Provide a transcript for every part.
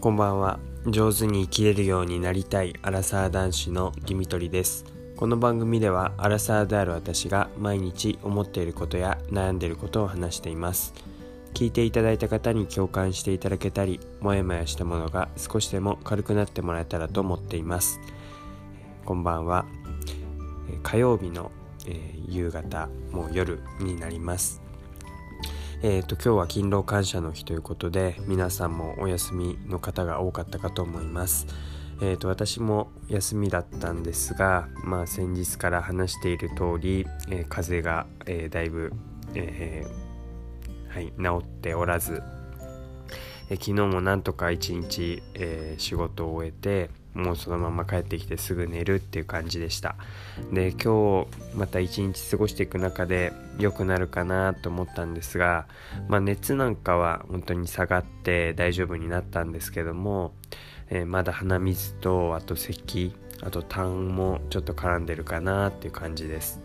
こんばんは。上手に生きれるようになりたいアラサー男子のディミトリです。この番組ではアラサーである私が毎日思っていることや悩んでいることを話しています。聞いていただいた方に共感していただけたりもやもやしたものが少しでも軽くなってもらえたらと思っています。こんばんは。火曜日の、え、夕方もう夜になります。えーと、今日は勤労感謝の日ということで皆さんもお休みの方が多かったかと思います。えーと、私も休みだったんですが、まあ、先日から話している通り、えー、風邪が、えー、だいぶ、えー、はい、治っておらず、え昨日もなんとか一日、え仕事を終えてもうそのまま帰ってきてすぐ寝るっていう感じでしたで今日また一日過ごしていく中で良くなるかなと思ったんですが、まあ、熱なんかは本当に下がって大丈夫になったんですけども、えー、まだ鼻水とあと咳あと痰もちょっと絡んでるかなっていう感じです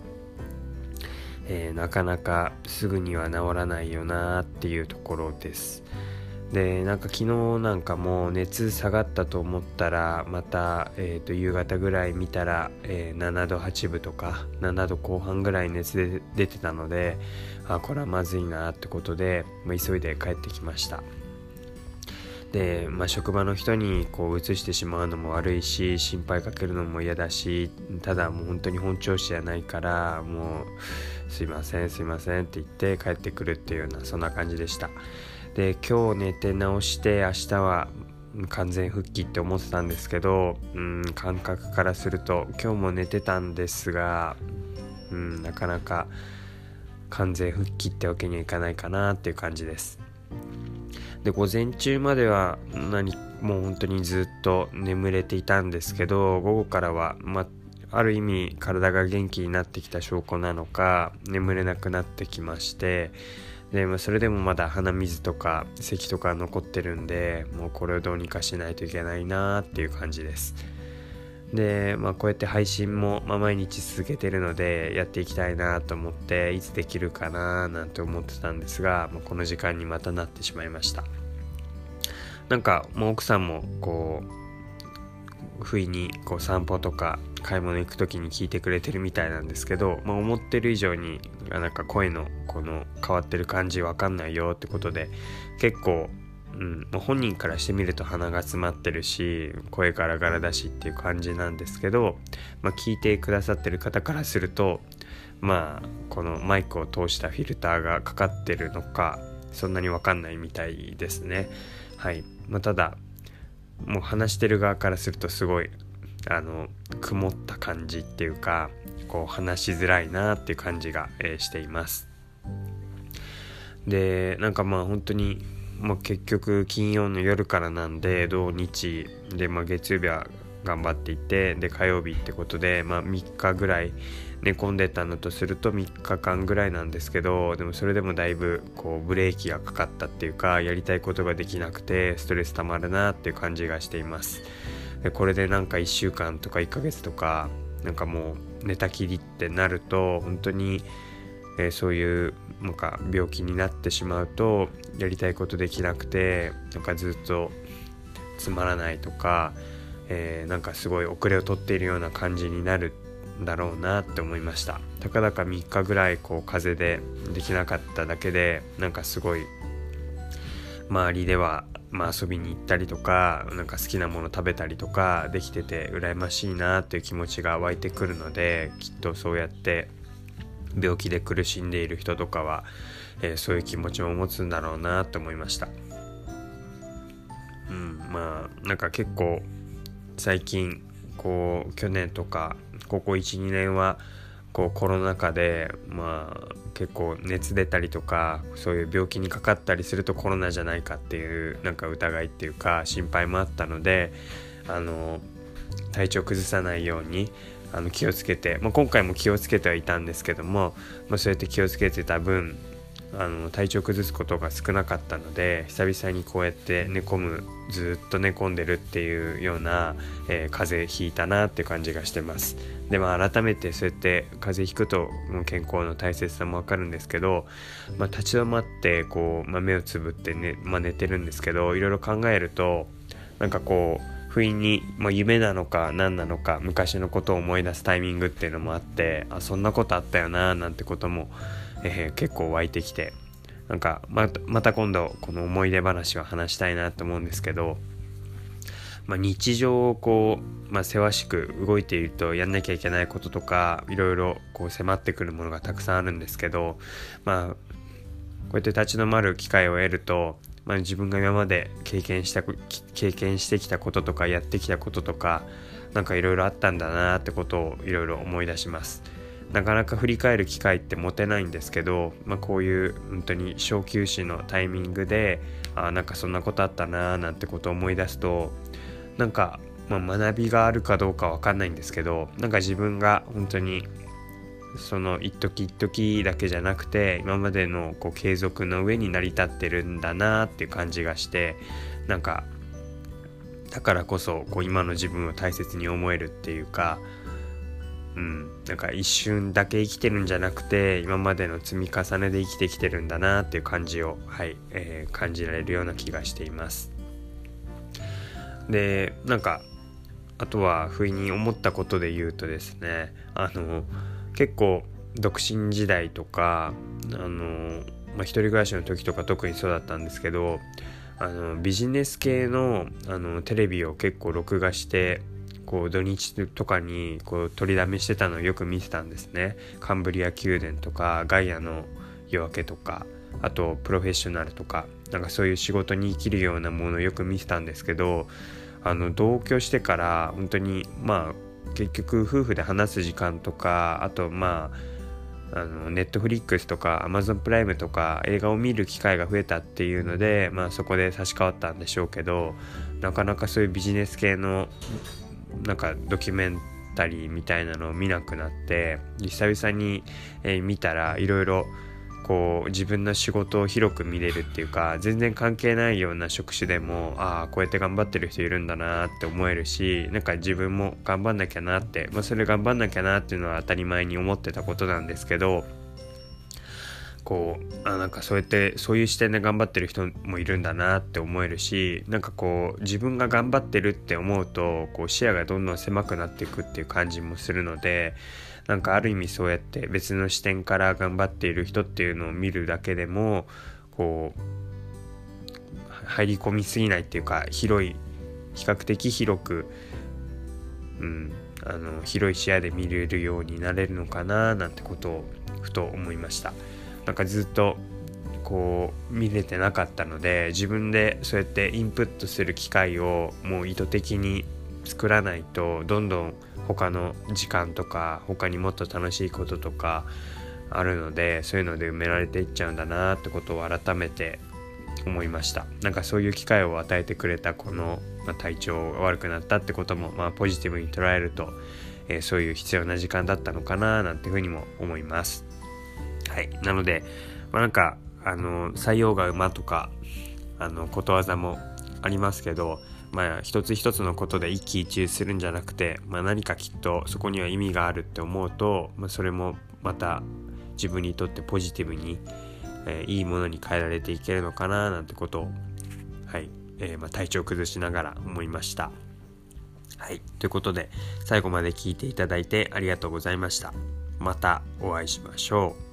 えー、なかなかすぐには治らないよなっていうところです。でなんか昨日なんかもう熱下がったと思ったらまた、えー、と夕方ぐらい見たら、えー、7度8分とか7度後半ぐらい熱で出てたのであこれはまずいなってことで、まあ、急いで帰ってきました。で、まあ、職場の人にこう移してしまうのも悪いし心配かけるのも嫌だしただもう本当に本調子じゃないからもうすいませんすいませんって言って帰ってくるっていうようなそんな感じでした。で今日寝て直して明日は完全復帰って思ってたんですけど、うん、感覚からすると今日も寝てたんですが、うん、なかなか完全復帰ってわけにはいかないかなっていう感じです。で午前中までは何もう本当にずっと眠れていたんですけど午後からは、まある意味体が元気になってきた証拠なのか眠れなくなってきましてで、まあ、それでもまだ鼻水とか咳とか残ってるんでもうこれをどうにかしないといけないなっていう感じです。で、まあ、こうやって配信も、まあ、毎日続けてるのでやっていきたいなと思っていつできるかななんて思ってたんですが、まあ、この時間にまたなってしまいました。なんかもう奥さんもこう不意にこう散歩とか買い物行く時に聞いてくれてるみたいなんですけど、まあ、思ってる以上になんか声のこの変わってる感じわかんないよってことで結構、うん、本人からしてみると鼻が詰まってるし声ガラガラだしっていう感じなんですけど、まあ、聞いてくださってる方からするとまあこのマイクを通したフィルターがかかってるのかそんなにわかんないみたいですね。はい、まあ、ただもう話してる側からするとすごいあの曇った感じっていうかこう話しづらいなっていう感じが、えー、しています。でなんかまあ本当に、まあ、結局金曜の夜からなんで土日で、まあ、月曜日は頑張っていてで火曜日ってことで、まあ、3日ぐらい寝込んでたのとすると3日間ぐらいなんですけどでもそれでもだいぶこうブレーキがかかったっていうかやりたいことができなくてストレスたまるなっていう感じがしています。でこれでなんか1週間とか1ヶ月とかなんかもう寝たきりってなると本当に、えー、そういうなんか病気になってしまうとやりたいことできなくてなんかずっとつまらないとか、えー、なんかすごい遅れをとっているような感じになるんだろうなって思いました。たかだか3日ぐらいこう風邪でできなかっただけでなんかすごい周りではまあ、遊びに行ったりとかなんか好きなもの食べたりとかできてて羨ましいなっていう気持ちが湧いてくるのできっとそうやって病気で苦しんでいる人とかは、えー、そういう気持ちも持つんだろうなと思いました。うんまあなんか結構最近こう去年とかここ12年はこうコロナ禍でまあ結構熱出たりとかそういう病気にかかったりするとコロナじゃないかっていうなんか疑いっていうか心配もあったのであの体調崩さないようにあの気をつけて、まあ、今回も気をつけてはいたんですけども、まあ、そうやって気をつけてた分あの体調崩すことが少なかったので久々にこうやって寝込むずっと寝込んでるっていうような、えー、風邪ひいたなって感じがしてます。でも改めてそうやって風邪ひくともう健康の大切さもわかるんですけど、まあ、立ち止まってこう、まあ、目をつぶってね、まあ、寝てるんですけどいろいろ考えるとなんかこう不意に、まあ、夢なのか何なのか昔のことを思い出すタイミングっていうのもあってあそんなことあったよななんてことも、えー、結構湧いてきてなんかまた今度この思い出話を話したいなと思うんですけど、まあ、日常をこう、まあ、せわしく動いているとやんなきゃいけないこととかいろいろこう迫ってくるものがたくさんあるんですけどまあこうやって立ち止まる機会を得ると、まあ、自分が今まで経験した経験してきたこととかやってきたこととか何かいろいろあったんだなってことをいろいろ思い出します。なかなか振り返る機会って持てないんですけど、まあ、こういう本当に小休止のタイミングであなんかそんなことあったなーなんてことを思い出すとなんか、まあ、学びがあるかどうかわかんないんですけどなんか自分が本当にその一時一時だけじゃなくて今までのこう継続の上に成り立ってるんだなっていう感じがしてなんかだからこそこう今の自分を大切に思えるっていうかうん、なんか一瞬だけ生きてるんじゃなくて今までの積み重ねで生きてきてるんだなっていう感じを、はいえー、感じられるような気がしています。でなんかあとは不意に思ったことで言うとですねあの結構独身時代とかあの、まあ、一人暮らしの時とか特にそうだったんですけどあのビジネス系のあのテレビを結構録画してこう土日とかにこう取りだめしてたのをよく見てたんですね。カンブリア宮殿とかガイアの夜明けとかあとプロフェッショナルとかなんかそういう仕事に生きるようなものをよく見てたんですけどあの同居してから本当にまあ結局夫婦で話す時間とかあとまあネットフリックスとかアマゾンプライムとか映画を見る機会が増えたっていうので、まあ、そこで差し替わったんでしょうけどなかなかそういうビジネス系のなんかドキュメンタリーみたいなのを見なくなって久々に、えー、見たらいろいろこう自分の仕事を広く見れるっていうか全然関係ないような職種でもああこうやって頑張ってる人いるんだなって思えるしなんか自分も頑張んなきゃなって、まあ、それ頑張んなきゃなっていうのは当たり前に思ってたことなんですけどこうあなんかそうやってそういう視点で頑張ってる人もいるんだなって思えるしなんかこう自分が頑張ってるって思うとこう視野がどんどん狭くなっていくっていう感じもするのでなんかある意味そうやって別の視点から頑張っている人っていうのを見るだけでもこう入り込みすぎないっていうか広い比較的広く、うん、あの広い視野で見れるようになれるのかななんてことをふと思いました。なんかずっとこう見れてなかったので自分でそうやってインプットする機会をもう意図的に作らないとどんどん他の時間とか他にもっと楽しいこととかあるのでそういうので埋められていっちゃうんだなってことを改めて思いました。なんかそういう機会を与えてくれたこの、まあ、体調が悪くなったってことも、まあ、ポジティブに捉えると、えー、そういう必要な時間だったのかななんていうふうにも思います。はい。なので、まあ、なんか、あの、採用が馬とか、あの、ことわざもありますけど、まあ、一つ一つのことで一喜一憂するんじゃなくて、まあ、何かきっとそこには意味があるって思うと、まあ、それもまた自分にとってポジティブに、えー、いいものに変えられていけるのかななんてことを、はいえー、まあ、体調崩しながら思いました。はい。ということで、最後まで聞いていただいてありがとうございました。またお会いしましょう。